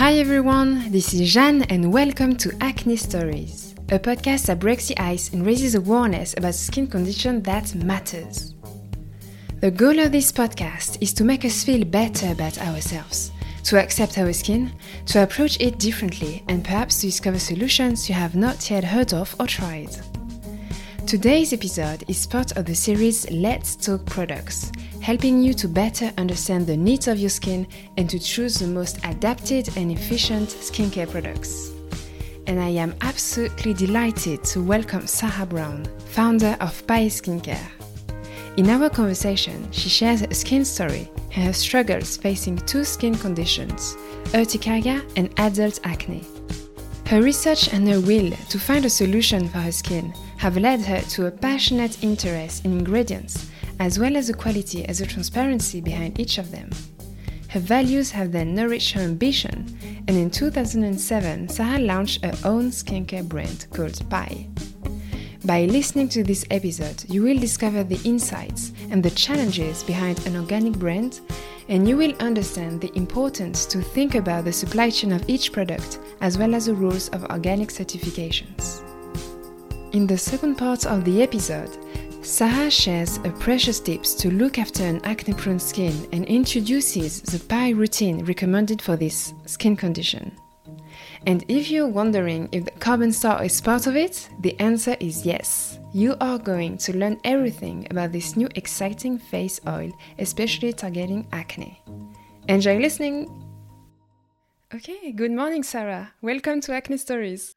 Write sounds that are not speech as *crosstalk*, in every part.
Hi everyone, this is Jeanne and welcome to Acne Stories, a podcast that breaks the ice and raises awareness about skin condition that matters. The goal of this podcast is to make us feel better about ourselves, to accept our skin, to approach it differently, and perhaps to discover solutions you have not yet heard of or tried. Today's episode is part of the series Let's Talk Products, helping you to better understand the needs of your skin and to choose the most adapted and efficient skincare products. And I am absolutely delighted to welcome Sarah Brown, founder of Pai Skincare. In our conversation, she shares her skin story and her struggles facing two skin conditions, urticaria and adult acne. Her research and her will to find a solution for her skin have led her to a passionate interest in ingredients as well as the quality as the transparency behind each of them. Her values have then nourished her ambition, and in 2007, Sarah launched her own skincare brand called Pai. By listening to this episode, you will discover the insights and the challenges behind an organic brand, and you will understand the importance to think about the supply chain of each product as well as the rules of organic certifications. In the second part of the episode, Sarah shares a precious tips to look after an acne prone skin and introduces the Pai routine recommended for this skin condition. And if you're wondering if the carbon star is part of it, the answer is yes. You are going to learn everything about this new exciting face oil, especially targeting acne. Enjoy listening! Okay, good morning, Sarah. Welcome to Acne Stories.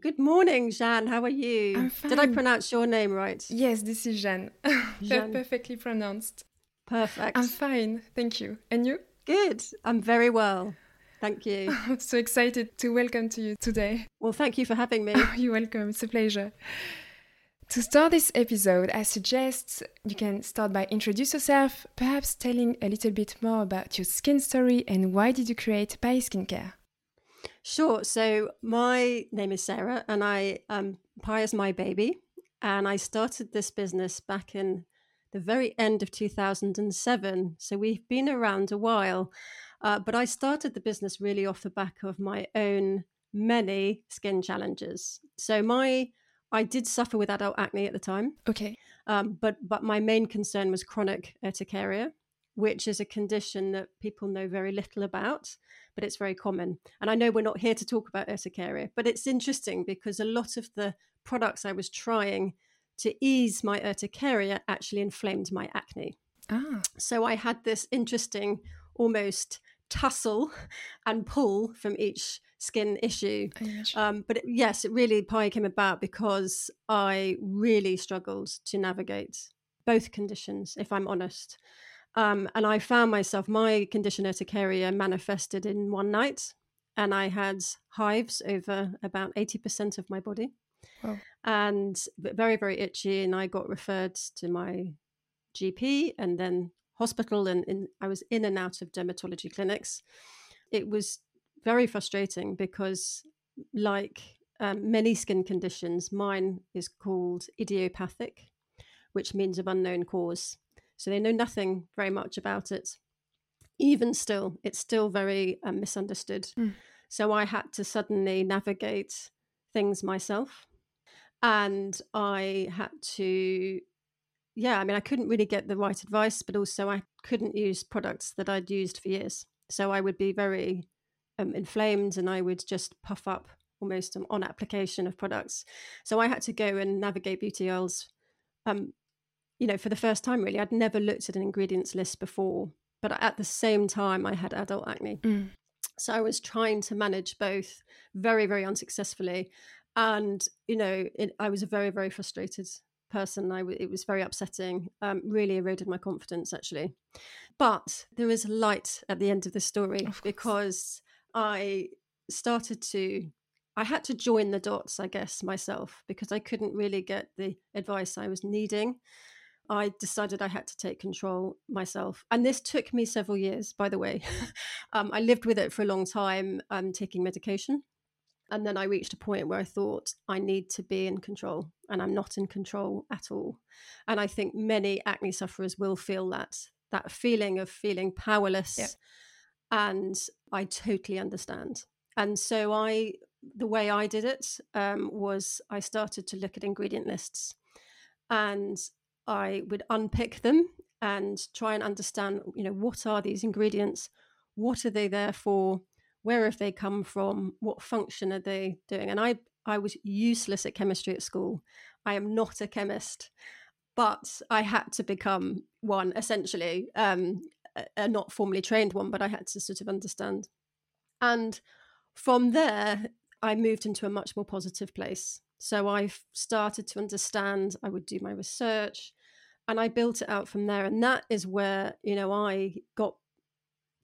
Good morning, Jeanne. How are you? I'm fine. Did I pronounce your name right? Yes, this is Jeanne. *laughs* Jeanne. Perfectly pronounced. Perfect. I'm fine, thank you. And you? Good. I'm very well. Thank you. *laughs* I'm so excited to welcome to you today. Well, thank you for having me. *laughs* You're welcome. It's a pleasure. To start this episode, I suggest you can start by introduce yourself, perhaps telling a little bit more about your skin story and why did you create Pai Skincare? Sure. So my name is Sarah, and I um Pai is my baby, and I started this business back in the very end of 2007. So we've been around a while, uh, but I started the business really off the back of my own many skin challenges. So my I did suffer with adult acne at the time, Okay. um, but but my main concern was chronic urticaria, which is a condition that people know very little about, but it's very common. And I know we're not here to talk about urticaria, but it's interesting because a lot of the products I was trying to ease my urticaria actually inflamed my acne. Ah, So I had this interesting almost tussle *laughs* and pull from each skin issue. Um, but it, yes, it really Pai came about because I really struggled to navigate both conditions, if I'm honest. Um, and I found myself, my condition urticaria manifested in one night, and I had hives over about 80% of my body Wow. and very, very itchy. And I got referred to my GP and then hospital, and, and I was in and out of dermatology clinics. It was very frustrating because, like um, many skin conditions, mine is called idiopathic, which means of unknown cause. So they know nothing very much about it. Even still, it's still very um, misunderstood. Mm. So I had to suddenly navigate things myself. And I had to, yeah, I mean, I couldn't really get the right advice, but also I couldn't use products that I'd used for years. So I would be very um, inflamed and I would just puff up almost on, on application of products. So I had to go and navigate beauty oils um, you know, for the first time, really, I'd never looked at an ingredients list before, but at the same time, I had adult acne. Mm. So I was trying to manage both very, very unsuccessfully. And, you know, it, I was a very, very frustrated person. I w- it was very upsetting, um, really eroded my confidence, actually. But there is light at the end of the story Of because I started to I had to join the dots, I guess, myself because I couldn't really get the advice I was needing. I decided I had to take control myself. And this took me several years, by the way. *laughs* um, I lived with it for a long time, um, taking medication. And then I reached a point where I thought I need to be in control, and I'm not in control at all. And I think many acne sufferers will feel that that feeling of feeling powerless Yeah. and I totally understand. And so I, the way I did it um, was I started to look at ingredient lists, and I would unpick them and try and understand, you know, what are these ingredients? What are they there for? Where have they come from? What function are they doing? And I, I was useless at chemistry at school. I am not a chemist, but I had to become one essentially, um, a, a not formally trained one, but I had to sort of understand. And from there, I moved into a much more positive place. So I started to understand, I would do my research and I built it out from there. And that is where, you know, I got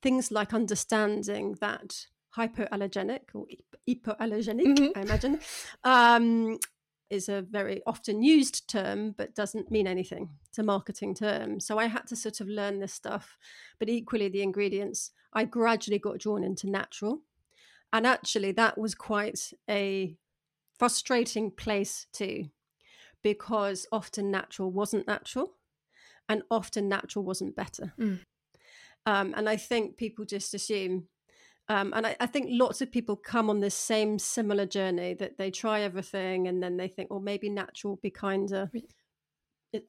things like understanding that hypoallergenic or hypoallergenic, mm-hmm. I imagine, um, is a very often used term, but doesn't mean anything. It's a marketing term. So I had to sort of learn this stuff. But equally, the ingredients, I gradually got drawn into natural. And actually, that was quite a frustrating place too, because often natural wasn't natural and often natural wasn't better. Mm. Um, and I think people just assume, um, and I, I, think lots of people come on this same similar journey that they try everything and then they think, well, maybe natural will be kinder.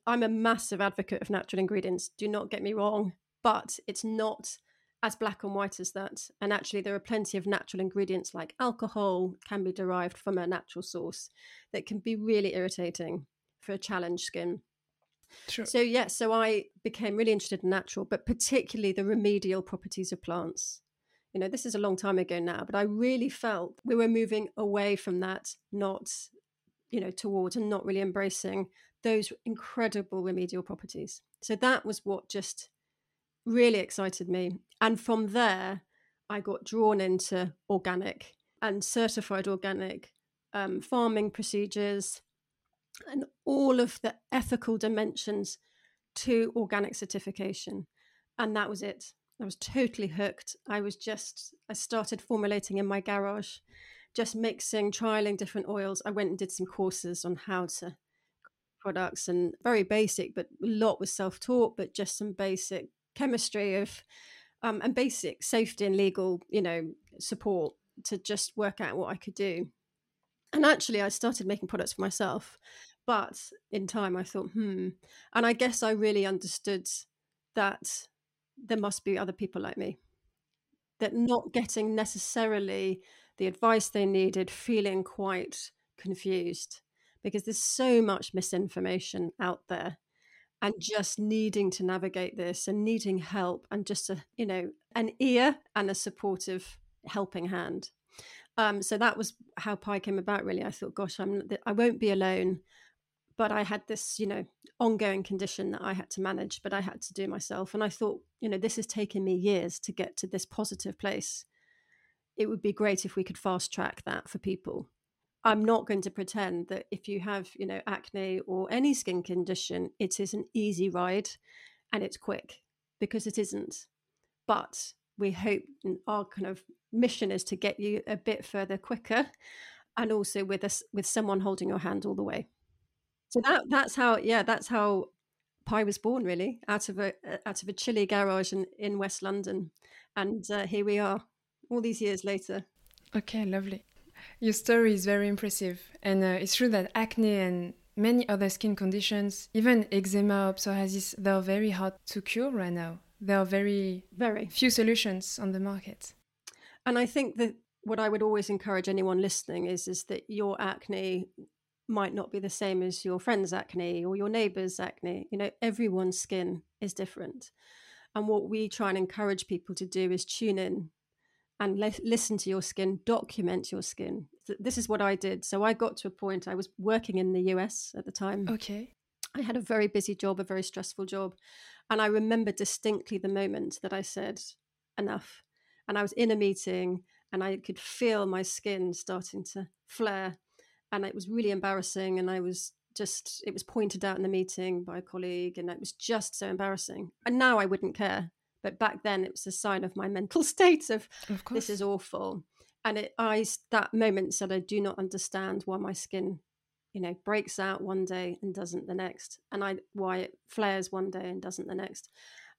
I'm a massive advocate of natural ingredients. Do not get me wrong, but it's not as black and white as that. And actually, there are plenty of natural ingredients like alcohol can be derived from a natural source that can be really irritating for a challenged skin. Sure. So yes, yeah, so I became really interested in natural, but particularly the remedial properties of plants. You know, this is a long time ago now, but I really felt we were moving away from that, not, you know, towards and not really embracing those incredible remedial properties. So that was what just really excited me. And from there, I got drawn into organic and certified organic um, farming procedures and all of the ethical dimensions to organic certification. And that was it. I was totally hooked. I was just, I started formulating in my garage, just mixing, trialing different oils. I went and did some courses on how to products and very basic, but a lot was self taught, but just some basic chemistry of um, and basic safety and legal, you know, support to just work out what I could do. And actually, I started making products for myself, but in time, I thought, hmm. And I guess I really understood that there must be other people like me that not getting necessarily the advice they needed, feeling quite confused because there's so much misinformation out there and just needing to navigate this and needing help and just a you know an ear and a supportive helping hand. Um, so that was how Pai came about really. I thought gosh i'm i won't be alone. But i had this you know ongoing condition that i had to manage but i had to do myself. And i thought you know this has taken me years to get to this positive place. It would be great if we could fast track that for people I'm not going to pretend that if you have, you know, acne or any skin condition, it is an easy ride and it's quick because it isn't. But we hope our kind of mission is to get you a bit further quicker and also with us with someone holding your hand all the way. So that that's how yeah, that's how Pai was born really out of a out of a chilly garage in, in West London. And uh, here we are all these years later. Okay, lovely. Your story is very impressive. And uh, it's true that acne and many other skin conditions, even eczema, or psoriasis, they're very hard to cure right now. There are very, very few solutions on the market. And I think that what I would always encourage anyone listening is is that your acne might not be the same as your friend's acne or your neighbor's acne. You know, everyone's skin is different. And what we try and encourage people to do is tune in and le- listen to your skin, document your skin. This is what I did. So I got to a point, I was working in the US at the time. Okay. I had a very busy job, a very stressful job. And I remember distinctly the moment that I said, enough. And I was in a meeting and I could feel my skin starting to flare. And it was really embarrassing. And I was just, it was pointed out in the meeting by a colleague. And it was just so embarrassing. And now I wouldn't care but back then it was a sign of my mental *laughs* state of, of this is awful and it i that moment said i do not understand why my skin you know breaks out one day and doesn't the next and i why it flares one day and doesn't the next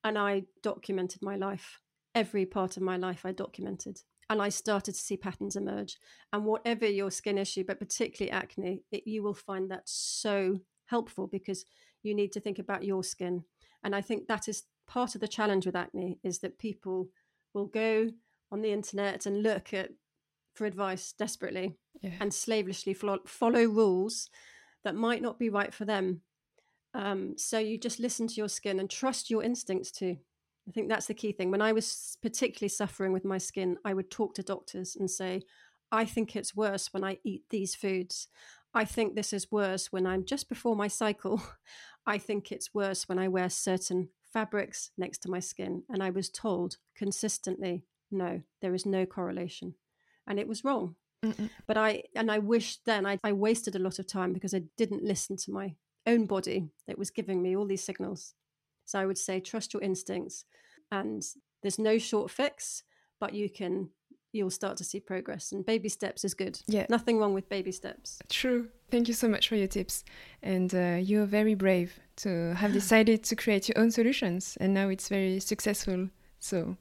and i documented my life every part of my life I documented. And I started to see patterns emerge. And whatever your skin issue, but particularly acne, it, you will find that so helpful because you need to think about your skin. And I think that is part of the challenge with acne is that people will go on the internet and look at for advice desperately yeah. and slavishly follow, follow, rules that might not be right for them. Um, so you just listen to your skin and trust your instincts too. I think that's the key thing. When I was particularly suffering with my skin, I would talk to doctors and say, I think it's worse when I eat these foods. I think this is worse when I'm just before my cycle. *laughs* I think it's worse when I wear certain fabrics next to my skin. And I was told consistently, no, there is no correlation. And it was wrong. Mm-mm. But I, and I wish then I, I wasted a lot of time because I didn't listen to my own body that was giving me all these signals. So I would say, trust your instincts. And there's no short fix, but you can you'll start to see progress and baby steps is good yeah nothing wrong with baby steps true thank you so much for your tips. And uh, you're very brave to have *laughs* decided to create your own solutions and now it's very successful. So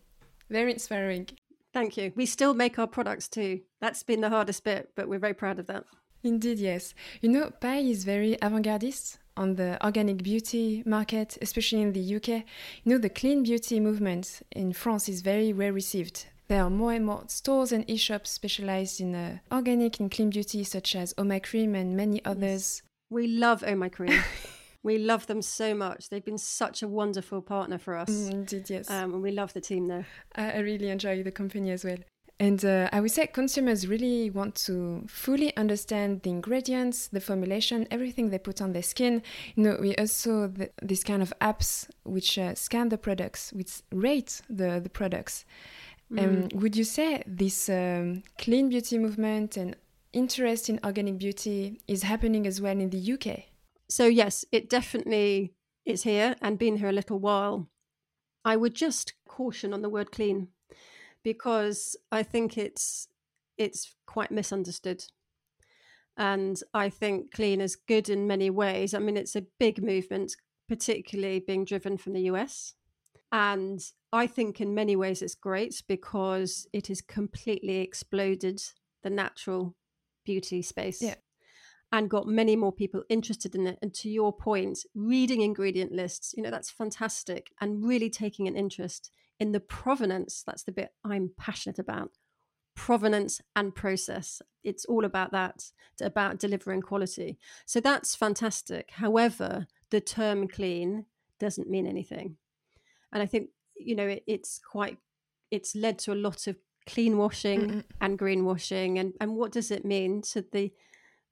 very inspiring. Thank you. We still make our products too. That's been the hardest bit but we're very proud of that. Indeed yes. You know pai is very avant-gardist on the organic beauty market, especially in the UK. You know, the clean beauty movement in France is very well received. There are more and more stores and e-shops specialized in uh, organic and clean beauty, such as Oh My Cream and many others. Yes. We love Oh *laughs* My Cream. we love them so much. They've been such a wonderful partner for us. Mm, indeed, yes. Um, and we love the team there. I, I really enjoy the company as well. And uh, I would say consumers really want to fully understand the ingredients, the formulation, everything they put on their skin. You know, we also the, this kind of apps which uh, scan the products, which rate the the products. Um, mm. would you say this um, clean beauty movement and interest in organic beauty is happening as well in the UK? So, yes, it definitely is here and been here a little while. I would just caution on the word clean because I think it's it's quite misunderstood. And I think clean is good in many ways. I mean, it's a big movement, particularly being driven from the US. And I think in many ways it's great because it has completely exploded the natural beauty space. Yeah. And got many more people interested in it. And to your point, reading ingredient lists, you know, that's fantastic. And really taking an interest in the provenance. That's the bit I'm passionate about. Provenance and process. It's all about that, about delivering quality. So that's fantastic. However, the term clean doesn't mean anything. And I think you know it, it's quite it's led to a lot of clean washing mm and greenwashing. And and what does it mean to the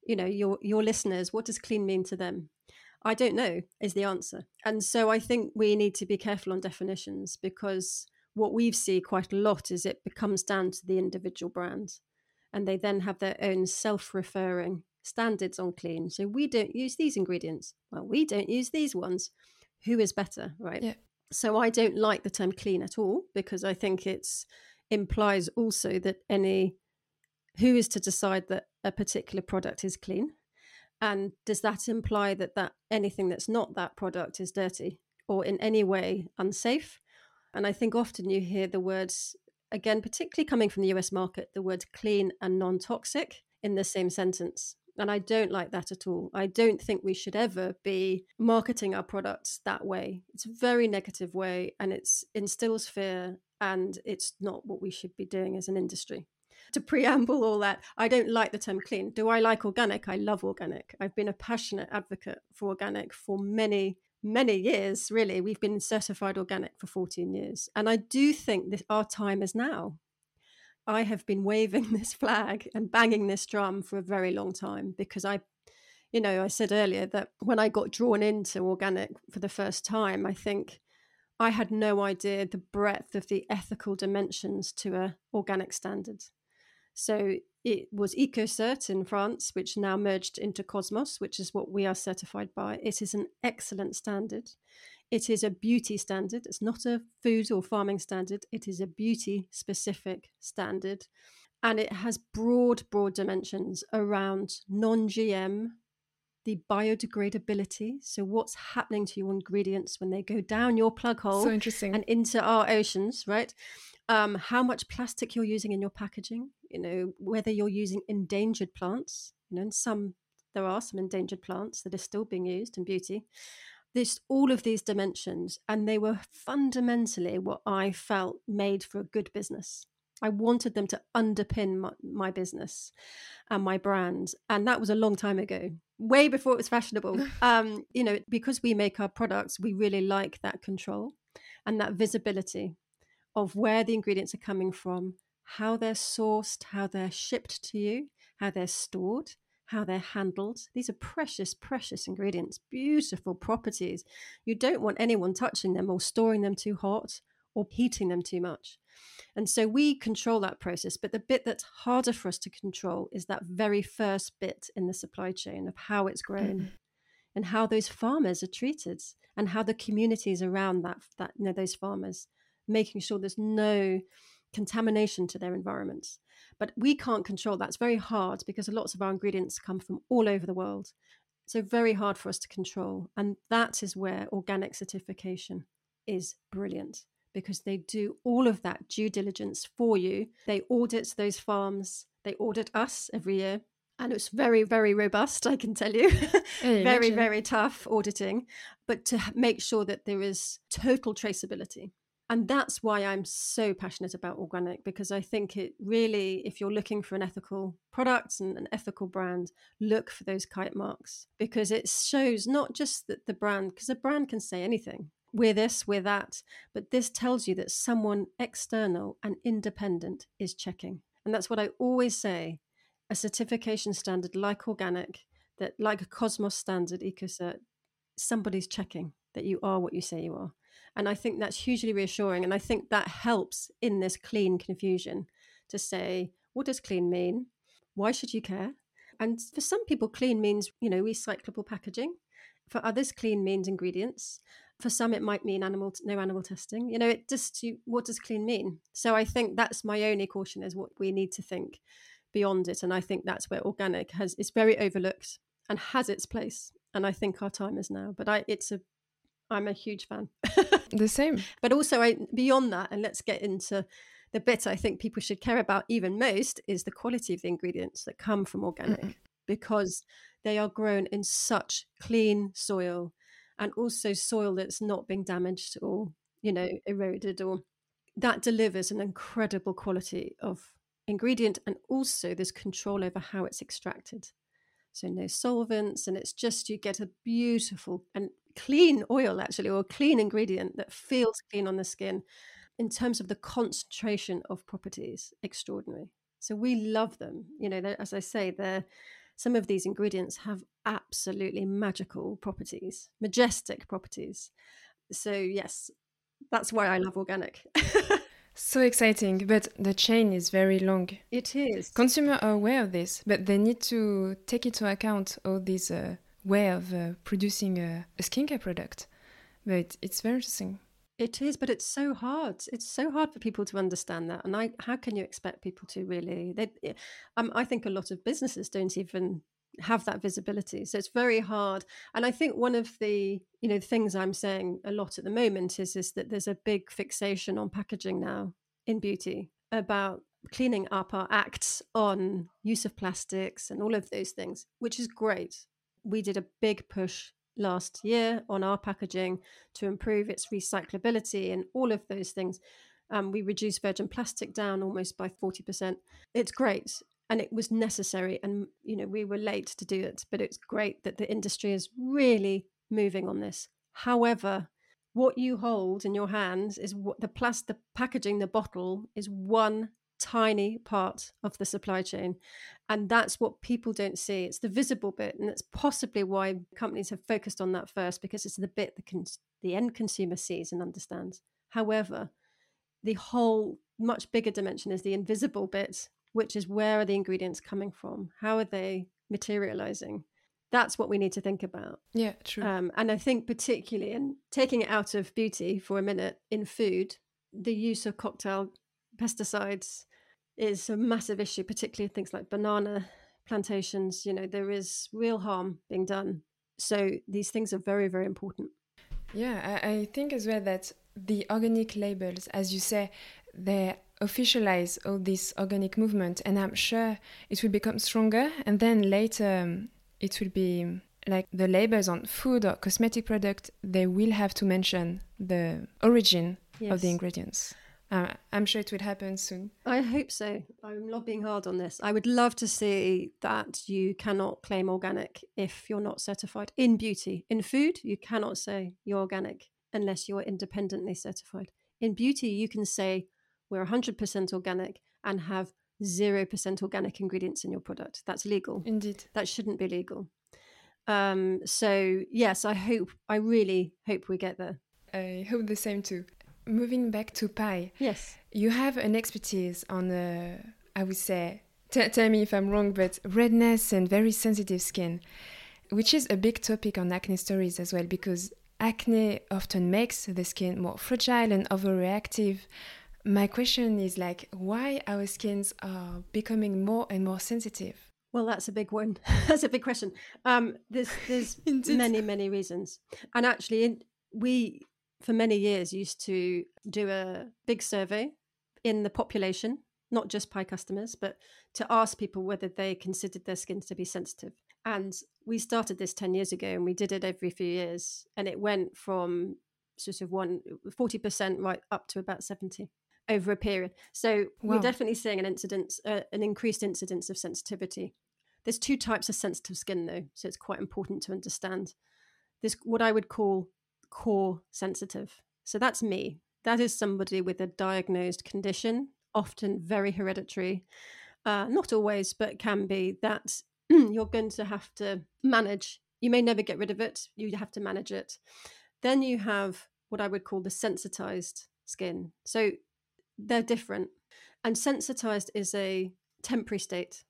you know your your listeners? What does clean mean to them? I don't know is the answer. And so i think we need to be careful on definitions because what we've seen quite a lot is it becomes down to the individual brand. And they then have their own self-referring standards on clean. So we don't use these ingredients. Well we don't use these ones. Who is better right? Yeah so I don't like the term clean at all because I think it's implies also that any who is to decide that a particular product is clean? And does that imply that that anything that's not that product is dirty or in any way unsafe? And i think often you hear the words again particularly coming from the us market the words clean and non-toxic in the same sentence and I don't like that at all. I don't think we should ever be marketing our products that way. It's a very negative way and it instills fear and it's not what we should be doing as an industry. To preamble all that, I don't like the term clean. Do I like organic? I love organic. I've been a passionate advocate for organic for many, many years, really. We've been certified organic for 14 years. And I do think that our time is now. I have been waving *laughs* this flag and banging this drum for a very long time because I, you know, I said earlier that when I got drawn into organic for the first time, I think I had no idea the breadth of the ethical dimensions to a organic standard. So it was EcoCert in France, which now merged into Cosmos, which is what we are certified by. It is an excellent standard. It is a beauty standard. It's not a food or farming standard. It is a beauty specific standard. And it has broad, broad dimensions around non GM, the biodegradability. So, what's happening to your ingredients when they go down your plug hole so interesting. and into our oceans, right? Um, how much plastic you're using in your packaging, you know, whether you're using endangered plants, you know, and some, there are some endangered plants that are still being used in beauty. This, all of these dimensions, and they were fundamentally what I felt made for a good business. I wanted them to underpin my, my, business and my brand. And that was a long time ago, way before it was fashionable. *laughs* um, you know, because we make our products, we really like that control and that visibility of where the ingredients are coming from, how they're sourced, how they're shipped to you, how they're stored, how they're handled. These are precious, precious ingredients, beautiful properties. You don't want anyone touching them or storing them too hot or heating them too much. And so we control that process. But the bit that's harder for us to control is that very first bit in the supply chain of how it's grown mm-hmm. and how those farmers are treated and how the communities around that, that you know, those farmers, making sure there's no contamination to their environments. But we can't control that. It's very hard because lots of our ingredients come from all over the world. So, very hard for us to control. And that is where organic certification is brilliant because they do all of that due diligence for you. They audit those farms, they audit us every year. And it's very, very robust, I can tell you. *laughs* Oh, *laughs* very, very tough auditing, but to make sure that there is total traceability. And that's why I'm so passionate about organic because I think it really, if you're looking for an ethical product and an ethical brand, look for those kite marks because it shows not just that the brand, because a brand can say anything, we're this, we're that. But this tells you that someone external and independent is checking. And that's what I always say a certification standard like organic, that like a Cosmos standard, EcoCert, somebody's checking that you are what you say you are. And I think that's hugely reassuring. And I think that helps in this clean confusion to say, what does clean mean? Why should you care? And for some people, clean means, you know, recyclable packaging. For others, clean means ingredients. For some, it might mean animal no animal testing. You know, it just what does clean mean? So I think that's my only caution is what we need to think beyond it, and I think that's where organic has is very overlooked and has its place. And I think our time is now. But I, it's a, I'm a huge fan. *laughs* the same. But also, I beyond that, and let's get into the bit I think people should care about even most is the quality of the ingredients that come from organic. Mm-hmm. Because they are grown in such clean soil and also soil that's not being damaged or you know eroded or that delivers an incredible quality of ingredient and also there's control over how it's extracted so no solvents and it's just you get a beautiful and clean oil actually or clean ingredient that feels clean on the skin in terms of the concentration of properties extraordinary so we love them you know as i say they're some of these ingredients have absolutely magical properties, majestic properties. So, yes, that's why I love organic. so exciting, but the chain is very long. It is. Consumers are aware of this, but they need to take into account all these uh, way of uh, producing a, a skincare product. But it's very interesting. It is, but it's so hard. It's so hard for people to understand that. And I, how can you expect people to really? They, eh, um, I think a lot of businesses don't even have that visibility, so it's very hard. And I think one of the, you know, things I'm saying a lot at the moment is is that there's a big fixation on packaging now in beauty about cleaning up our acts on use of plastics and all of those things, which is great. We did a big push last year on our packaging to improve its recyclability and all of those things. Um, we reduced virgin plastic down almost by 40%. It's great and it was necessary and you know we were late to do it but it's great that the industry is really moving on this however what you hold in your hands is what the plastic the packaging the bottle is one tiny part of the supply chain. And that's what people don't see. It's the visible bit. And that's possibly why companies have focused on that first, because it's the bit the, the end consumer sees and understands. However, the whole much bigger dimension is the invisible bit, which is where are the ingredients coming from? How are they materializing? That's what we need to think about. Yeah, true. Um, and I think, particularly in taking it out of beauty for a minute in food, the use of cocktail pesticides is a massive issue, particularly things like banana plantations. You know, there is real harm being done. So these things are very, very important. Yeah, I, I think as well that the organic labels, as you say, they officialize all this organic movement, and I'm sure it will become stronger. And then later, um, it will be like the labels on food or cosmetic product, they will have to mention the origin yes. of the ingredients. Uh, I'm sure it will happen soon. I hope so. I'm lobbying hard on this. I would love to see that you cannot claim organic if you're not certified in beauty. In food, you cannot say you're organic unless you're independently certified. In beauty, you can say we're 100% organic and have 0% organic ingredients in your product. That's legal. Indeed. That shouldn't be legal. Um, so, yes, I hope, I really hope we get there. I hope the same too. Moving back to Pai. Yes. You have an expertise on, uh, I would say, t- tell me if I'm wrong, but redness and very sensitive skin, which is a big topic on acne stories as well, because acne often makes the skin more fragile and overreactive. My question is like, why our skins are becoming more and more sensitive? Well, that's a big one. *laughs* that's a big question. Um, there's there's *laughs* many many reasons, and actually, in, we for many years used to do a big survey in the population, not just Pai customers, but to ask people whether they considered their skin to be sensitive. And we started this 10 years ago and we did it every few years. And it went from sort of one, 40% right up to about 70 over a period. So wow. we're definitely seeing an incidence, uh, an increased incidence of sensitivity. There's two types of sensitive skin though, so it's quite important to understand. There's what I would call core sensitive. So that's me. That is somebody with a diagnosed condition, often very hereditary. Uh, not always, but can be that *clears throat* you're going to have to manage. You may never get rid of it, you have to manage it. Then you have what I would call the sensitized skin. So they're different. And sensitized is a temporary state.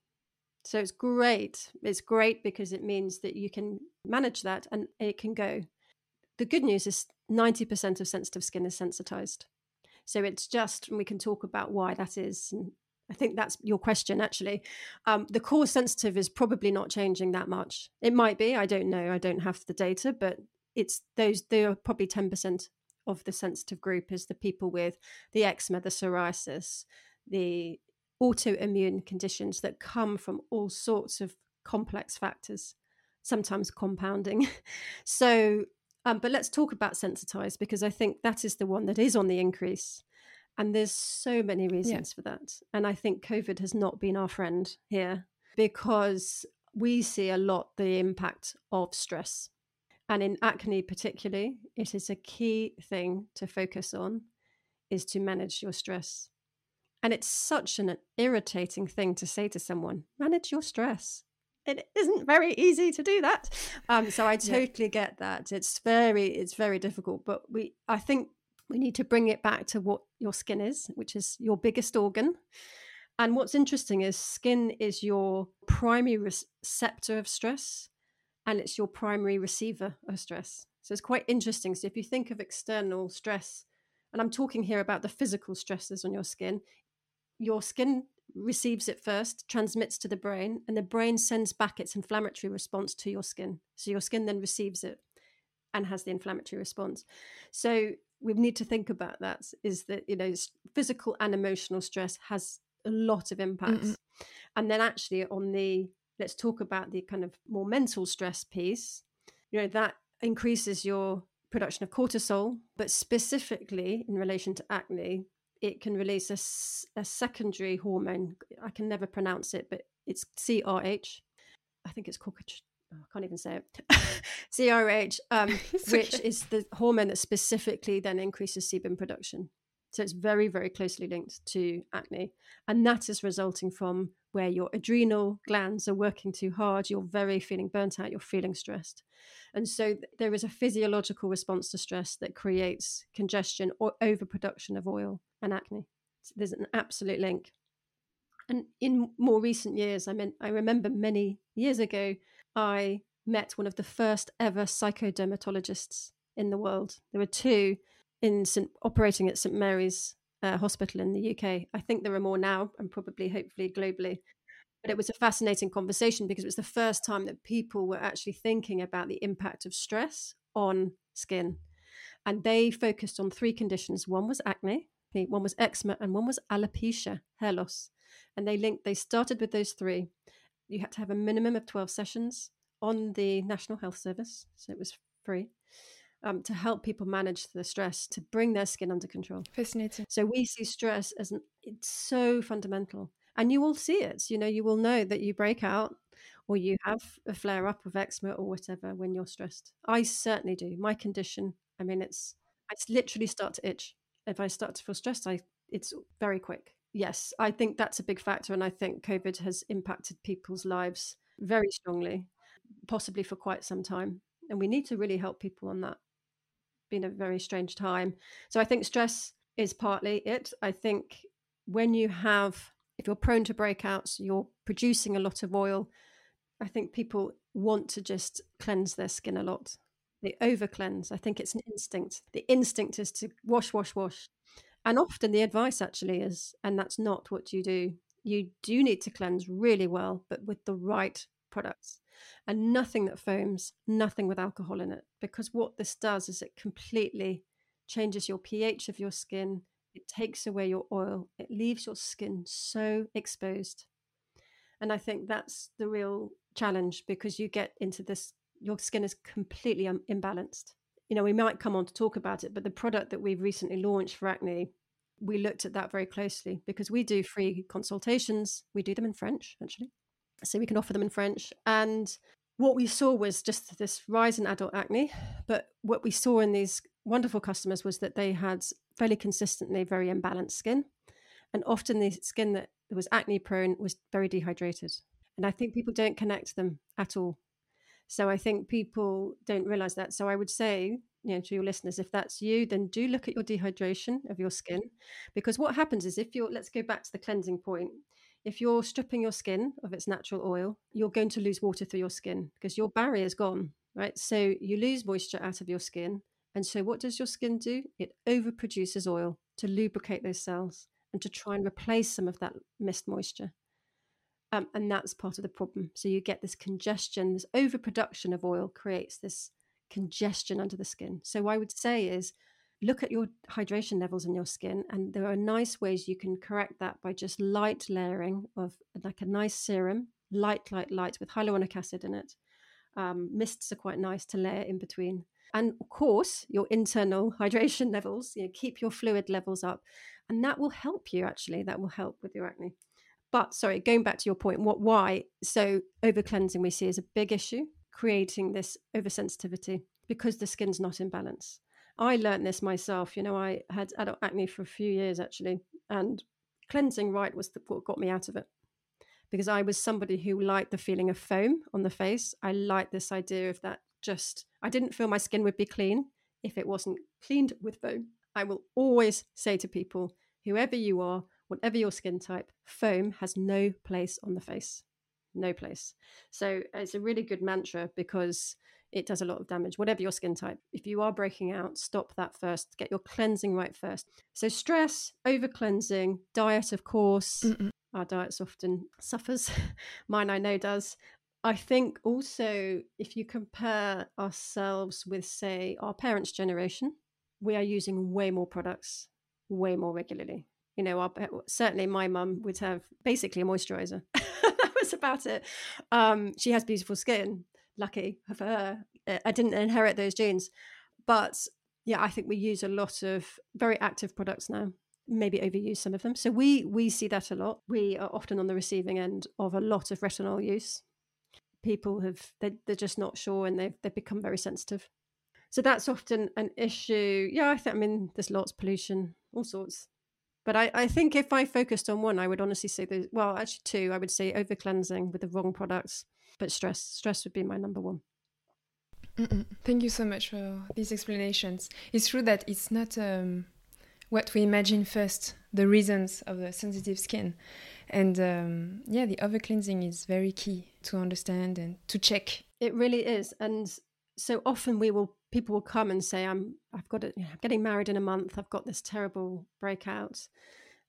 So it's great. It's great because it means that you can manage that and it can go. The good news is 90% of sensitive skin is sensitized. So it's just, and we can talk about why that is. And I think that's your question, actually. Um, the core sensitive is probably not changing that much. It might be, I don't know, I don't have the data, but it's those, they are probably 10% of the sensitive group is the people with the eczema, the psoriasis, the autoimmune conditions that come from all sorts of complex factors, sometimes compounding. *laughs* so um, but let's talk about sensitized because I think that is the one that is on the increase. And there's so many reasons yeah. for that. And I think COVID has not been our friend here because we see a lot the impact of stress. And in acne, particularly, it is a key thing to focus on is to manage your stress. And it's such an irritating thing to say to someone manage your stress it isn't very easy to do that. Um, so I totally yeah. get that. It's very it's very difficult, but we I think we need to bring it back to what your skin is, which is your biggest organ. And what's interesting is skin is your primary receptor of stress and it's your primary receiver of stress. So it's quite interesting. So if you think of external stress, and I'm talking here about the physical stresses on your skin, your skin receives it first, transmits to the brain, and the brain sends back its inflammatory response to your skin. So your skin then receives it and has the inflammatory response. So we need to think about that is that, you know, physical and emotional stress has a lot of impacts. Mm-hmm. And then actually on the, let's talk about the kind of more mental stress piece, you know, that increases your production of cortisol, but specifically in relation to acne, it can release a, a secondary hormone. I can never pronounce it, but it's CRH. I think it's called, oh, I can't even say it. *laughs* CRH, um, *laughs* which okay. is the hormone that specifically then increases sebum production. So it's very, very closely linked to acne. And that is resulting from where your adrenal glands are working too hard, you're very feeling burnt out, you're feeling stressed. And so there is a physiological response to stress that creates congestion or overproduction of oil and acne. So there's an absolute link. And in more recent years, I mean, I remember many years ago, I met one of the first ever psychodermatologists in the world. There were two in St, operating at St Mary's uh, Hospital in the UK. I think there are more now, and probably, hopefully, globally. But it was a fascinating conversation because it was the first time that people were actually thinking about the impact of stress on skin. And they focused on three conditions one was acne, one was eczema, and one was alopecia, hair loss. And they linked, they started with those three. You had to have a minimum of 12 sessions on the National Health Service. So it was free um, to help people manage the stress, to bring their skin under control. Fascinating. So we see stress as an, it's so fundamental. And you will see it. You know, you will know that you break out or you have a flare up of eczema or whatever when you're stressed. I certainly do. My condition, I mean, it's, I literally start to itch. If I start to feel stressed, I, it's very quick. Yes, I think that's a big factor. And I think COVID has impacted people's lives very strongly, possibly for quite some time. And we need to really help people on that been a very strange time. So I think stress is partly it. I think when you have, if you're prone to breakouts, you're producing a lot of oil. I think people want to just cleanse their skin a lot. They over cleanse. I think it's an instinct. The instinct is to wash, wash, wash. And often the advice actually is, and that's not what you do. You do need to cleanse really well, but with the right products and nothing that foams, nothing with alcohol in it. Because what this does is it completely changes your pH of your skin, it takes away your oil, it leaves your skin so exposed. And I think that's the real challenge because you get into this, your skin is completely imbalanced. You know, we might come on to talk about it, but the product that we've recently launched for acne, we looked at that very closely because we do free consultations. We do them in French, actually so we can offer them in French. And what we saw was just this rise in adult acne. But what we saw in these wonderful customers was that they had fairly consistently very imbalanced skin. And often the skin that was acne prone was very dehydrated. And I think people don't connect them at all. So I think people don't realize that. So I would say, you know, to your listeners, if that's you, then do look at your dehydration of your skin. Because what happens is if you're, let's go back to the cleansing point if you're stripping your skin of its natural oil, you're going to lose water through your skin because your barrier is gone, right? So you lose moisture out of your skin. And so what does your skin do? It overproduces oil to lubricate those cells and to try and replace some of that missed moisture. Um, and that's part of the problem. So you get this congestion, this overproduction of oil creates this congestion under the skin. So I would say is look at your hydration levels in your skin and there are nice ways you can correct that by just light layering of like a nice serum light light light with hyaluronic acid in it. Um, mists are quite nice to layer in between. And of course your internal *laughs* hydration levels you know keep your fluid levels up and that will help you actually. That will help with your acne. But sorry going back to your point what why? So over cleansing we see is a big issue creating this oversensitivity because the skin's not in balance I learned this myself. You know, I had adult acne for a few years actually, and cleansing right was the, what got me out of it because I was somebody who liked the feeling of foam on the face. I liked this idea of that just, I didn't feel my skin would be clean if it wasn't cleaned with foam. I will always say to people, whoever you are, whatever your skin type, foam has no place on the face. No place. So it's a really good mantra because it does a lot of damage, whatever your skin type. If you are breaking out, stop that first. Get your cleansing right first. So, stress, over cleansing, diet, of course. Mm-mm. Our diets often suffers. *laughs* Mine, I know, does. I think also, if you compare ourselves with, say, our parents' generation, we are using way more products, way more regularly. You know, our, certainly my mum would have basically a moisturizer. *laughs* that was about it. Um, she has beautiful skin, lucky of her. Uh, I didn't inherit those genes. But yeah, I think we use a lot of very active products now. Maybe overuse some of them. So we we see that a lot. We are often on the receiving end of a lot of retinol use. People have they they're just not sure and they've they've become very sensitive. So that's often an issue. Yeah, I think I mean there's lots of pollution, all sorts. But I, I think if I focused on one, I would honestly say that well, actually two, I would say over cleansing with the wrong products but stress stress would be my number one Mm-mm. Thank you so much for these explanations. It's true that it's not um, what we imagine first, the reasons of the sensitive skin. And um, yeah, the over cleansing is very key to understand and to check. It really is. And so often we will people will come and say, I'm I've got it, you know, I'm getting married in a month, I've got this terrible breakout.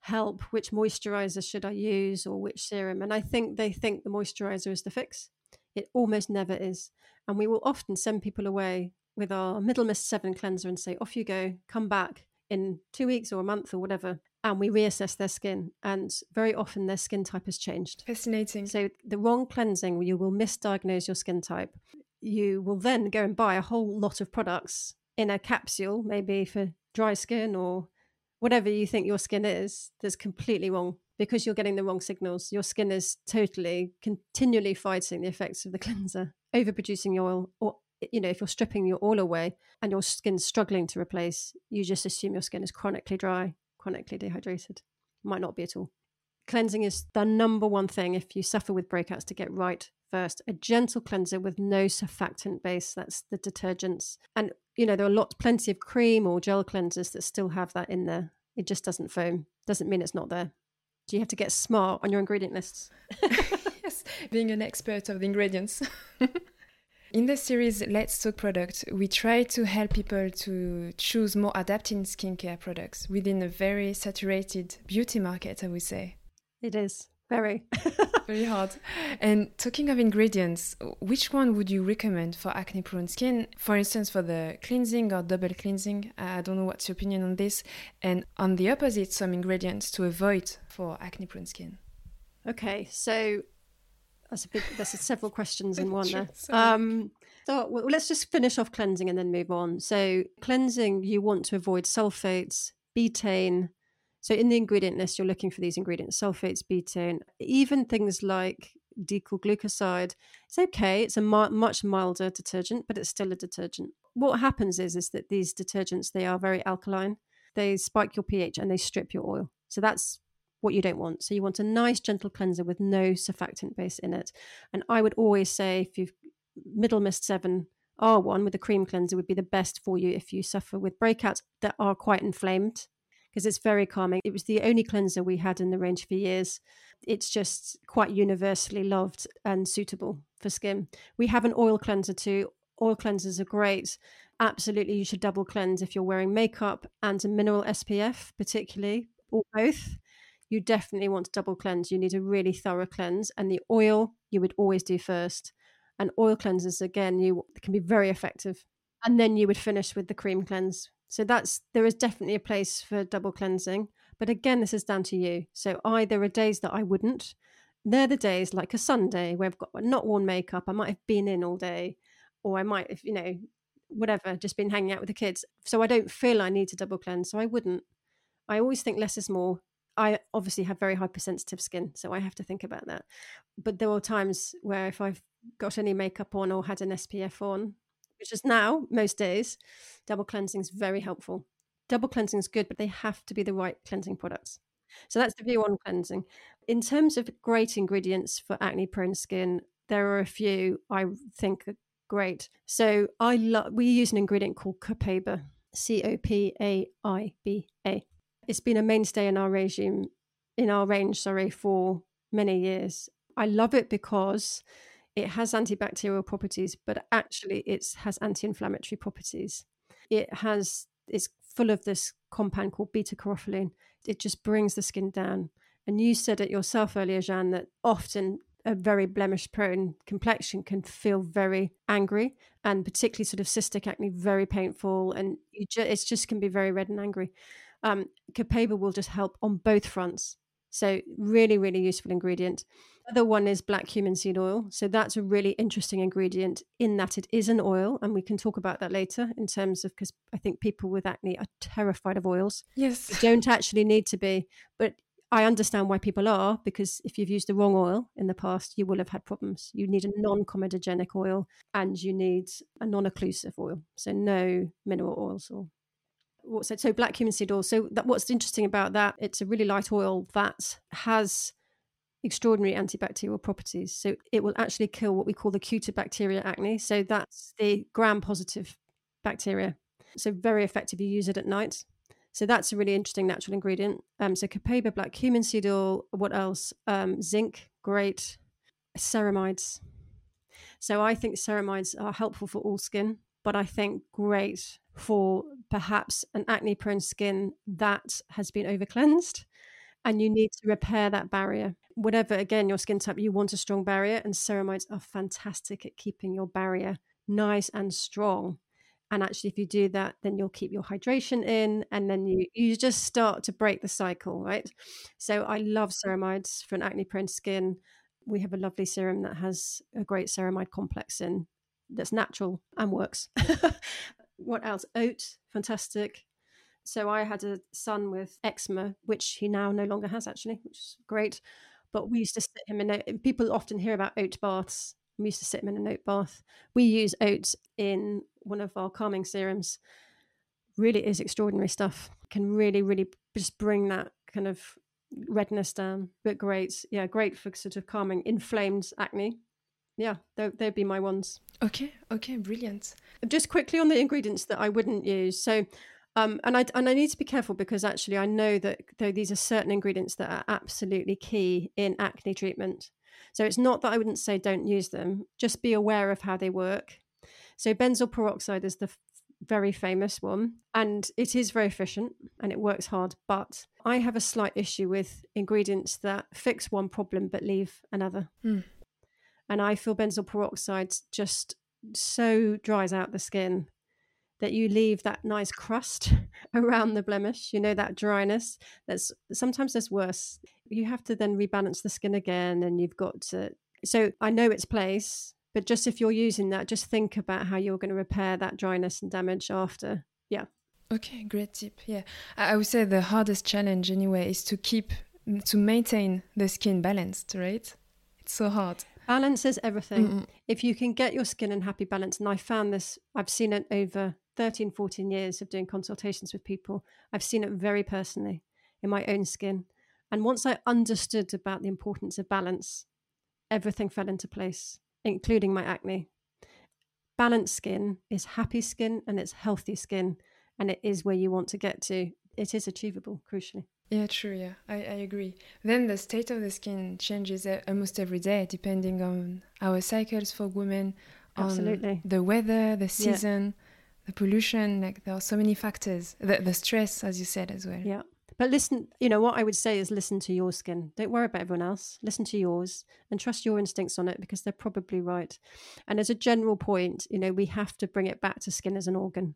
help which moisturizer should I use or which serum. And I think they think the moisturizer is the fix. It almost never is. And we will often send people away with our Middlemist 7 cleanser and say, off you go, come back in two weeks or a month or whatever. And we reassess their skin. And very often their skin type has changed. Fascinating. So the wrong cleansing, you will misdiagnose your skin type. You will then go and buy a whole lot of products in a capsule, maybe for dry skin or whatever you think your skin is, that's completely wrong because you're getting the wrong signals. Your skin is totally continually fighting the effects of the *laughs* cleanser, overproducing your oil, or you know, if you're stripping your oil away and your skin's struggling to replace, you just assume your skin is chronically dry, chronically dehydrated. Might not be at all. Cleansing is the number one thing if you suffer with breakouts to get right first. A gentle cleanser with no surfactant base, that's the detergents. And you know, there are lots, plenty of cream or gel cleansers that still have that in there. It just doesn't foam. Doesn't mean it's not there. Do you have to get smart on your ingredient lists? *laughs* yes, being an expert of the ingredients. *laughs* In the series Let's Talk Product, we try to help people to choose more adapting skincare products within a very saturated beauty market, I would say. It is. Very. *laughs* Very hard. And talking of ingredients, which one would you recommend for acne prone skin? For instance, for the cleansing or double cleansing? I don't know what's your opinion on this. And on the opposite, some ingredients to avoid for acne prone skin. Okay, so that's a big, there's several questions in one *laughs* there. Um, so well, let's just finish off cleansing and then move on. So, cleansing, you want to avoid sulfates, betaine, so in the ingredient list, you're looking for these ingredients: sulfates, betaine, even things like decyl glucoside. It's okay; it's a mu- much milder detergent, but it's still a detergent. What happens is is that these detergents they are very alkaline. They spike your pH and they strip your oil. So that's what you don't want. So you want a nice gentle cleanser with no surfactant base in it. And I would always say if you've Middlemist 7 R1 with a cream cleanser would be the best for you if you suffer with breakouts that are quite inflamed because it's very calming. It was the only cleanser we had in the range for years. It's just quite universally loved and suitable for skin. We have an oil cleanser too. Oil cleansers are great. Absolutely, you should double cleanse if you're wearing makeup and a mineral SPF, particularly, or both. You definitely want to double cleanse. You need a really thorough cleanse, and the oil you would always do first. And oil cleansers, again, you can be very effective. And then you would finish with the cream cleanse, so that's there is definitely a place for double cleansing. But again, this is down to you. So I there are days that I wouldn't. They're the days like a Sunday where I've got not worn makeup. I might have been in all day, or I might have, you know, whatever, just been hanging out with the kids. So I don't feel I need to double cleanse. So I wouldn't. I always think less is more. I obviously have very hypersensitive skin, so I have to think about that. But there are times where if I've got any makeup on or had an SPF on, which is now most days, double cleansing is very helpful. Double cleansing is good, but they have to be the right cleansing products. So that's the view on cleansing. In terms of great ingredients for acne prone skin, there are a few I think are great. So I love we use an ingredient called Copaiba, C O P A I B A. It's been a mainstay in our regime in our range, sorry, for many years. I love it because it has antibacterial properties, but actually it has anti-inflammatory properties. It has it's full of this compound called beta carotene. It just brings the skin down. And you said it yourself earlier, Jeanne, that often a very blemish prone complexion can feel very angry and particularly sort of cystic acne very painful and you ju- it just can be very red and angry um, Copaiba will just help on both fronts so really really useful ingredient other one is black cumin seed oil. So that's a really interesting ingredient in that it is an oil, and we can talk about that later in terms of because I think people with acne are terrified of oils. Yes, they don't actually need to be, but I understand why people are because if you've used the wrong oil in the past, you will have had problems. You need a non-comedogenic oil and you need a non-occlusive oil, so no mineral oils or So black cumin seed oil. So that, what's interesting about that? It's a really light oil that has extraordinary antibacterial properties. So it will actually kill what we call the Cutibacteria acne. So that's the gram positive bacteria. So very effective. You use it at night. So that's a really interesting natural ingredient. Um, so Copaiba, black cumin seed oil. What else? Um, zinc, great. Ceramides. So I think ceramides are helpful for all skin, but I think great for perhaps an acne prone skin that has been over cleansed and you need to repair that barrier. Whatever, again, your skin type, you want a strong barrier, and ceramides are fantastic at keeping your barrier nice and strong. And actually, if you do that, then you'll keep your hydration in, and then you you just start to break the cycle, right? So I love ceramides for an acne-prone skin. We have a lovely serum that has a great ceramide complex in that's natural and works. *laughs* what else? Oat, fantastic. So I had a son with eczema, which he now no longer has actually, which is great. But we used to sit him in. A, people often hear about oat baths. We used to sit him in an oat bath. We use oats in one of our calming serums. Really is extraordinary stuff. Can really, really just bring that kind of redness down. But great, yeah, great for sort of calming inflamed acne. Yeah, they'd be my ones. Okay, okay, brilliant. Just quickly on the ingredients that I wouldn't use. So um, and I and I need to be careful because actually I know that though these are certain ingredients that are absolutely key in acne treatment. So it's not that I wouldn't say don't use them. Just be aware of how they work. So benzoyl peroxide is the f- very famous one, and it is very efficient and it works hard. But I have a slight issue with ingredients that fix one problem but leave another. Mm. And I feel benzoyl peroxide just so dries out the skin that you leave that nice crust *laughs* around the blemish, you know, that dryness. That's sometimes there's worse. You have to then rebalance the skin again, and you've got to. So I know its place, but just if you're using that, just think about how you're going to repair that dryness and damage after. Yeah. Okay, great tip. Yeah. I would say the hardest challenge anyway is to keep, to maintain the skin balanced, right? It's so hard. Balance is everything. Mm-mm. If you can get your skin in happy balance, and I found this, I've seen it over 13, 14 years of doing consultations with people, I've seen it very personally in my own skin. And once I understood about the importance of balance, everything fell into place, including my acne. Balanced skin is happy skin and it's healthy skin, and it is where you want to get to. It is achievable, crucially. Yeah, true. Yeah, I, I agree. Then the state of the skin changes almost every day, depending on our cycles for women, Absolutely. the weather, the season. Yeah the pollution like there are so many factors the, the stress as you said as well yeah but listen you know what i would say is listen to your skin don't worry about everyone else listen to yours and trust your instincts on it because they're probably right and as a general point you know we have to bring it back to skin as an organ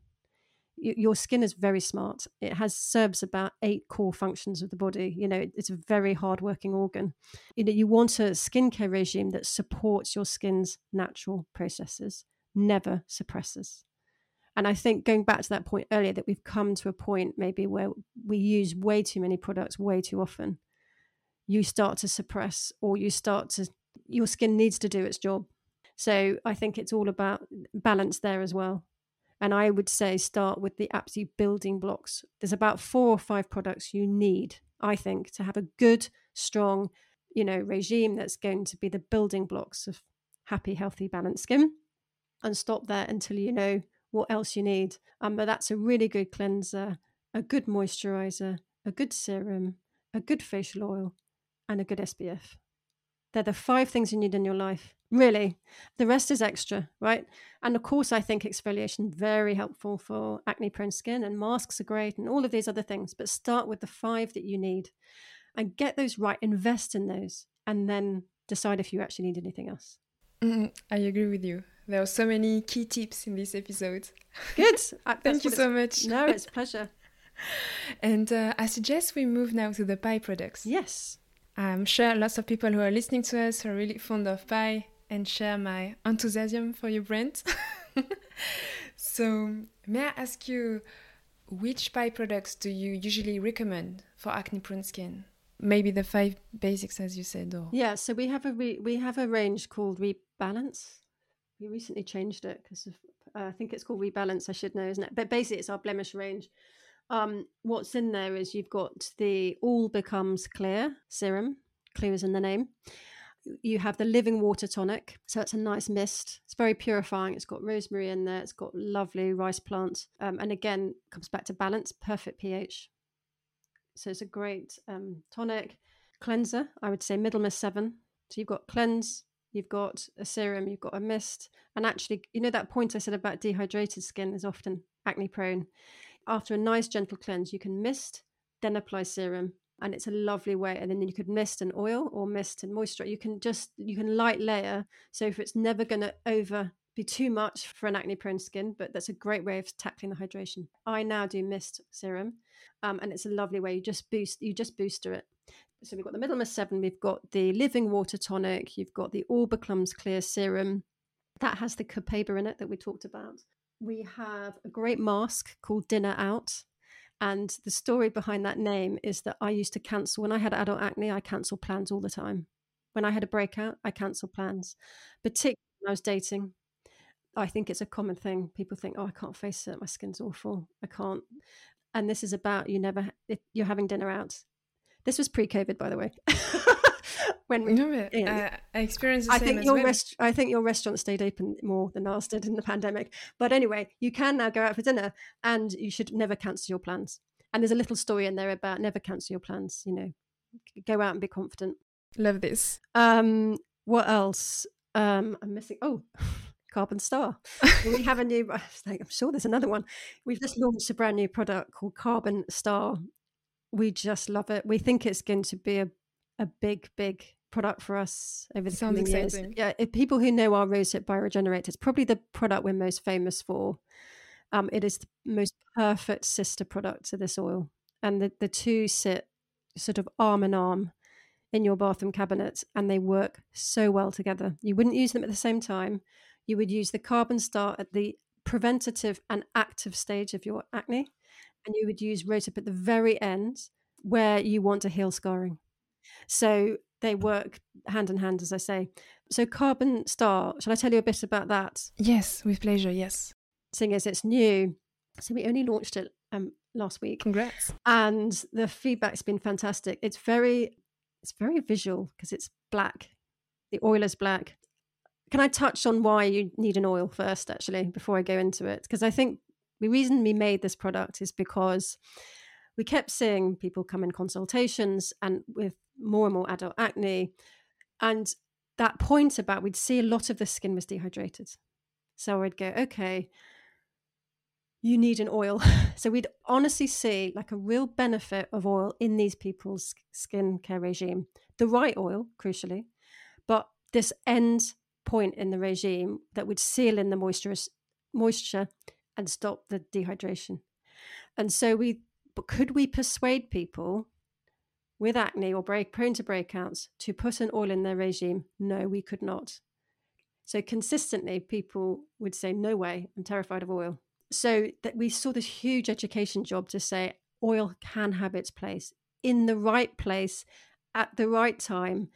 your skin is very smart it has serves about eight core functions of the body you know it's a very hard working organ you know you want a skincare regime that supports your skin's natural processes never suppresses and I think going back to that point earlier, that we've come to a point maybe where we use way too many products way too often. You start to suppress, or you start to, your skin needs to do its job. So I think it's all about balance there as well. And I would say start with the absolute building blocks. There's about four or five products you need, I think, to have a good, strong, you know, regime that's going to be the building blocks of happy, healthy, balanced skin. And stop there until you know what else you need. Um, but that's a really good cleanser, a good moisturizer, a good serum, a good facial oil, and a good SPF. They're the five things you need in your life. Really. The rest is extra, right? And of course, I think exfoliation very helpful for acne prone skin and masks are great and all of these other things. But start with the five that you need and get those right, invest in those, and then decide if you actually need anything else. Mm, I agree with you. There are so many key tips in this episode. Good. *laughs* Thank you so much. No, *laughs* it's a pleasure. and uh, I suggest we move now to the Pai products. Yes. I'm sure lots of people who are listening to us are really fond of Pai and share my enthusiasm for your brand. *laughs* so, may I ask you, which Pai products do you usually recommend for acne prone skin? Maybe the five basics, as you said. Or... Yeah, so we have a we have a range called Rebalance we recently changed it because uh, I think it's called Rebalance. I should know, isn't it? But basically, it's our blemish range. Um, what's in there is you've got the All Becomes Clear serum. Clear is in the name. You have the Living Water Tonic, so it's a nice mist. It's very purifying. It's got rosemary in there. It's got lovely rice plants, um, and again comes back to balance, perfect pH. So it's a great um, tonic cleanser. I would say Middlemist Seven. So you've got cleanse, you've got a serum, you've got a mist. And actually, you know, that point I said about dehydrated skin is often acne prone. After a nice gentle cleanse, you can mist, then apply serum, and it's a lovely way and then you could mist and oil or mist and moisture. You can just you can light layer so if it's never going to over be too much for an acne prone skin but that's a great way of tackling the hydration. I now do mist serum um, and it's a lovely way. You just boost you just booster it. So we've got the Middlemist 7 we've got the living water tonic you've got the All Becomes Clear serum. That has the copaiba in it that we talked about. We have a great mask called dinner out and the story behind that name is that I used to cancel, when I had adult acne, I cancelled plans all the time. When I had a breakout, I cancelled plans, particularly when I was dating. I think it's a common thing. People think, oh, I can't face it. My skin's awful. I can't. And this is about you never, you're having dinner out. This was pre COVID, by the way. *laughs* when we, no, you know, uh, I experienced I think your well. rest, I think your restaurant stayed open more than ours did in the pandemic. But anyway, you can now go out for dinner, and you should never cancel your plans. And there's a little story in there about never cancel your plans. You know, go out and be confident. Love this. Um, what else? Um, I'm missing. Oh. *laughs* Carbon Star. *laughs* we have a new, I'm sure there's another one. We've just launched a brand new product called Carbon Star. We just love it. We think it's going to be a a big, big product for us over the Sounds coming exciting. years. Yeah, if people who know our rosehip bioregenerator, it's probably the product we're most famous for. Um, it is the most perfect sister product to this oil, and the the two sit sort of arm in arm in your bathroom cabinet, and they work so well together. You wouldn't use them at the same time. You would use the Carbon Star at the preventative and active stage of your acne, and you would use rosehip at the very end where you want to heal scarring. So they work hand in hand, as I say. So Carbon Star, shall I tell you a bit about that? Yes, with pleasure. Yes. Seeing as it's new, so we only launched it um, last week. Congrats! And the feedback's been fantastic. It's very, it's very visual because it's black. The oil is black. Can I touch on why you need an oil first, actually, before I go into it? Because I think the reason we made this product is because we kept seeing people come in consultations and with more and more adult acne. And that point about we'd see a lot of the skin was dehydrated. So I'd go, okay, you need an oil. *laughs* so we'd honestly see like a real benefit of oil in these people's skin care regime. The right oil, crucially, but this end point in the regime that would seal in the moisture moisture and stop the dehydration. And so we but could we persuade people with acne or break prone to breakouts to put an oil in their regime? No, we could not. So consistently, people would say, "No way, I'm terrified of oil." So that we saw this huge education job to say oil can have its place in the right place at the right time,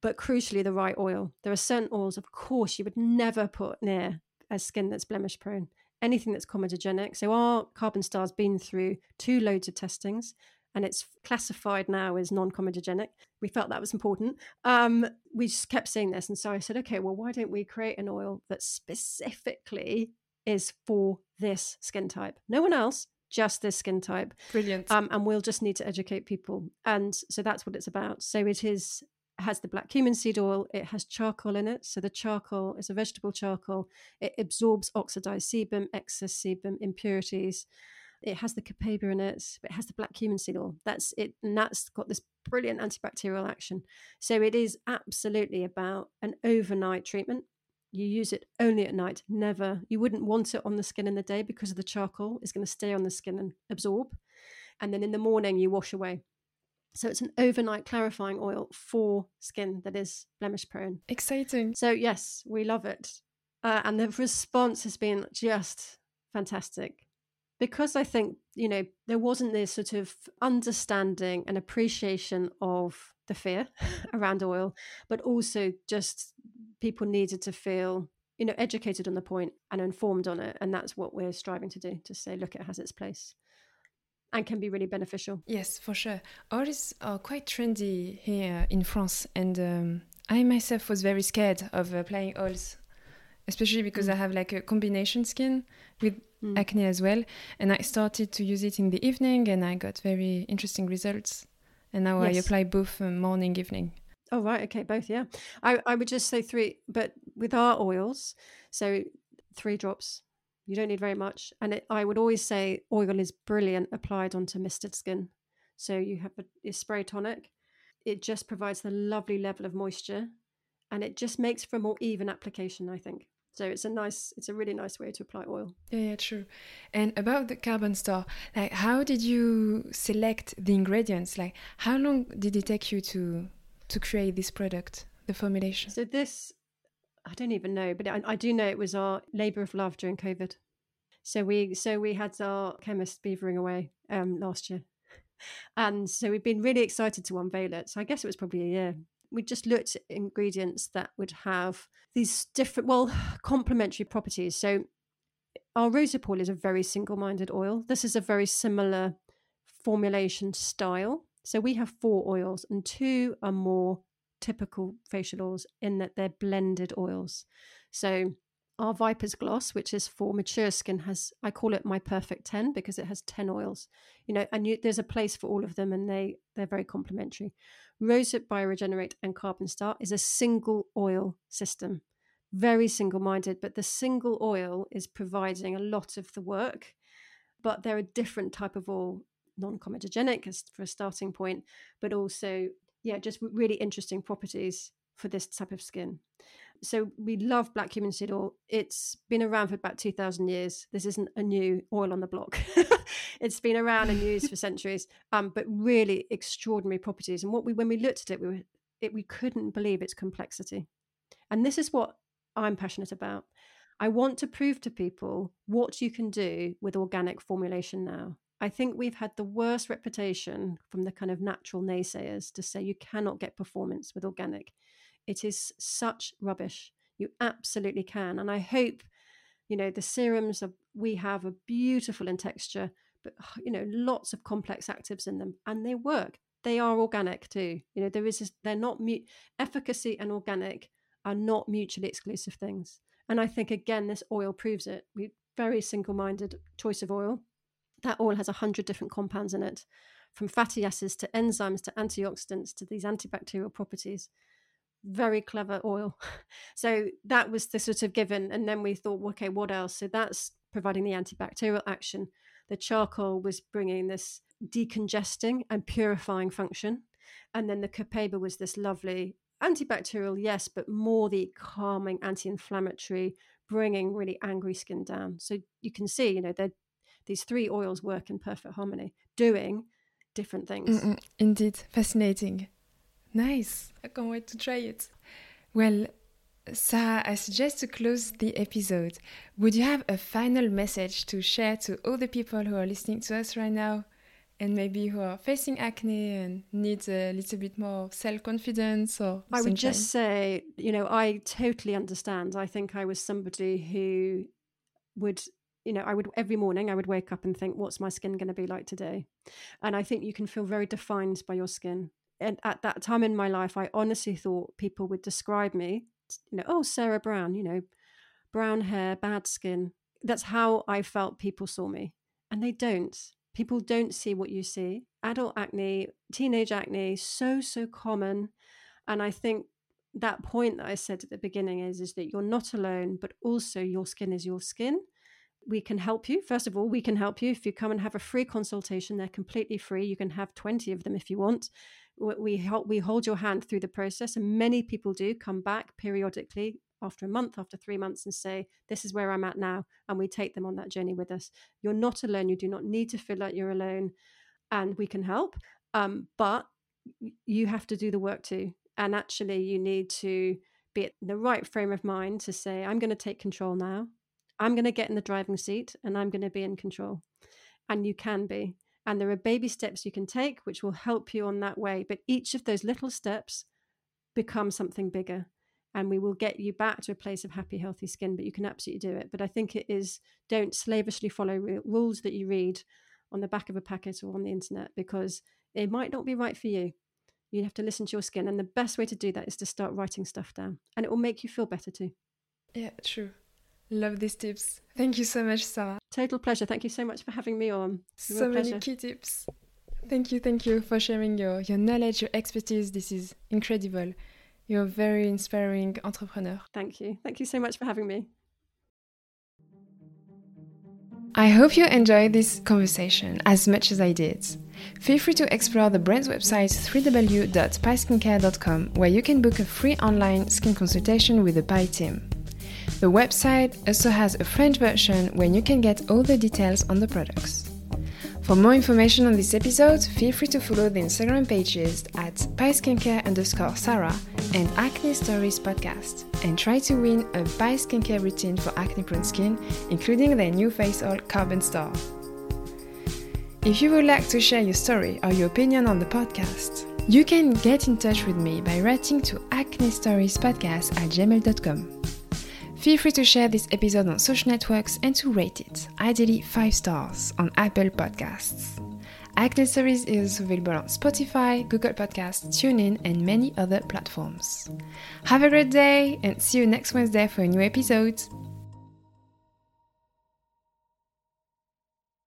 but crucially the right oil. There are certain oils, of course, you would never put near a skin that's blemish prone. Anything that's comedogenic. So our carbon star's been through two loads of testings and it's classified now as non-comedogenic. We felt that was important. Um, we just kept seeing this, and so I said, okay, well, why don't we create an oil that specifically is for this skin type? No one else, just this skin type. Brilliant. Um, and we'll just need to educate people, and so that's what it's about. So it is has the black cumin seed oil. It has charcoal in it. So the charcoal is a vegetable charcoal. It absorbs oxidized sebum, excess sebum, impurities. It has the copaiba in it, but it has the black cumin seed oil. That's it, and that's got this brilliant antibacterial action. So it is absolutely about an overnight treatment. You use it only at night, never. You wouldn't want it on the skin in the day because of the charcoal is going to stay on the skin and absorb. And then in the morning, you wash away. So it's an overnight clarifying oil for skin that is blemish prone. Exciting. So, yes, we love it. Uh, and the response has been just fantastic because I think, you know, there wasn't this sort of understanding and appreciation of the fear *laughs* around oil, but also just people needed to feel, you know, educated on the point and informed on it. And that's what we're striving to do to say, look, it has its place and can be really beneficial. Yes, for sure. Oils are quite trendy here in France. And um, I myself was very scared of applying oils especially because mm. I have like a combination skin with mm. acne as well. And I started to use it in the evening and I got very interesting results. And now yes. I apply both uh, morning, evening. Oh, right. Okay. Both. Yeah. I, I would just say three, but with our oils, so three drops. You don't need very much. And it, I would always say oil is brilliant applied onto misted skin. So you have a, a spray tonic. It just provides the lovely level of moisture and it just makes for a more even application, I think. So it's a nice, it's a really nice way to apply oil. Yeah, yeah, true. And about the Carbon Star, like how did you select the ingredients? Like how long did it take you to to create this product, the formulation? So this, I don't even know, but I, I do know it was our labour of love during COVID. So we, so we had our chemist beavering away um, last year, and so we've been really excited to unveil it. So I guess it was probably a year we just looked at ingredients that would have these different, well, *sighs* complementary properties. So our rosehip oil is a very single-minded oil. This is a very similar formulation style. So we have four oils, and two are more typical facial oils in that they're blended oils. So our Viper's Gloss, which is for mature skin, has I call it my perfect ten because it has ten oils. You know, and you, there's a place for all of them, and they they're very complementary. Rosehip Bioregenerate and Carbon Star is a single oil system, very single minded, but the single oil is providing a lot of the work. But they're a different type of oil, non comedogenic as for a starting point, but also, yeah, just really interesting properties for this type of skin. So we love black cumin seed oil. It's been around for about 2000 years. This isn't a new oil on the block. *laughs* it's been around and used for *laughs* centuries, um, but really extraordinary properties. And what we, when we looked at it, we were, it, we couldn't believe its complexity. And this is what I'm passionate about. I want to prove to people what you can do with organic formulation now. I think we've had the worst reputation from the kind of natural naysayers to say you cannot get performance with organic. It is such rubbish. You absolutely can. And I hope, you know, the serums are, we have are beautiful in texture, but, *sighs* you know, lots of complex actives in them and they work. They are organic too. You know, there is, a, they're not, mu- efficacy and organic are not mutually exclusive things. And I think, again, this oil proves it. We very single minded choice of oil. That oil has 100 different compounds in it, from fatty acids to enzymes to antioxidants to these antibacterial properties very clever oil. *laughs* So that was the sort of given. And then we thought, okay, what else? So that's providing the antibacterial action. The charcoal was bringing this decongesting and purifying function. And then the copaiba was this lovely antibacterial, yes, but more the calming, anti inflammatory, bringing really angry skin down. So you can see, you know, these three oils work in perfect harmony, doing different things. Mm-mm, indeed, fascinating. Nice. I can't wait to try it. Well, Sarah, I suggest to close the episode. Would you have a final message to share to all the people who are listening to us right now and maybe who are facing acne and need a little bit more self confidence or I would just say, you know, I totally understand. I think I was somebody who would you know, I would every morning I would wake up and think, what's my skin going to be like today? And I think you can feel very defined by your skin and at that time in my life, I honestly thought people would describe me, you know, oh, Sarah Brown, you know, brown hair, bad skin. That's how I felt people saw me. And they don't. People don't see what you see. Adult acne, teenage acne, so, so common. And I think that point that I said at the beginning is, is that you're not alone, but also your skin is your skin we can help you. First of all, we can help you if you come and have a free consultation. They're completely free. You can have 20 of them if you want we help we hold your hand through the process and many people do come back periodically after a month after three months and say this is where i'm at now and we take them on that journey with us you're not alone you do not need to feel like you're alone and we can help um, but you have to do the work too and actually you need to be at the right frame of mind to say i'm going to take control now i'm going to get in the driving seat and i'm going to be in control and you can be and there are baby steps you can take which will help you on that way. But each of those little steps become something bigger. And we will get you back to a place of happy, healthy skin. But you can absolutely do it. But I think it is don't slavishly follow rules that you read on the back of a packet or on the internet because it might not be right for you. You have to listen to your skin. And the best way to do that is to start writing stuff down. And it will make you feel better too. Yeah, true. Love these tips. Thank you so much, Sarah. Total pleasure. Thank you so much for having me on. So many key tips. Thank you, thank you for sharing your, your knowledge, your expertise. This is incredible. You're a very inspiring entrepreneur. Thank you. Thank you so much for having me. I hope you enjoyed this conversation as much as I did. Feel free to explore the brand's website www.paiskincare.com where you can book a free online skin consultation with the Pai team. The website also has a French version where you can get all the details on the products. For more information on this episode, feel free to follow the Instagram pages at paiskincare underscore Sarah and Acne Stories podcast and try to win a Pai Skincare routine for acne prone skin, including their new face oil Carbon Star. If you would like to share your story or your opinion on the podcast, you can get in touch with me by writing to acne stories podcast at gmail.com. Feel free to share this episode on social networks and to rate it, ideally 5 stars, on Apple Podcasts. Acne Stories is available on Spotify, Google Podcasts, TuneIn, and many other platforms. Have a great day and see you next Wednesday for a new episode.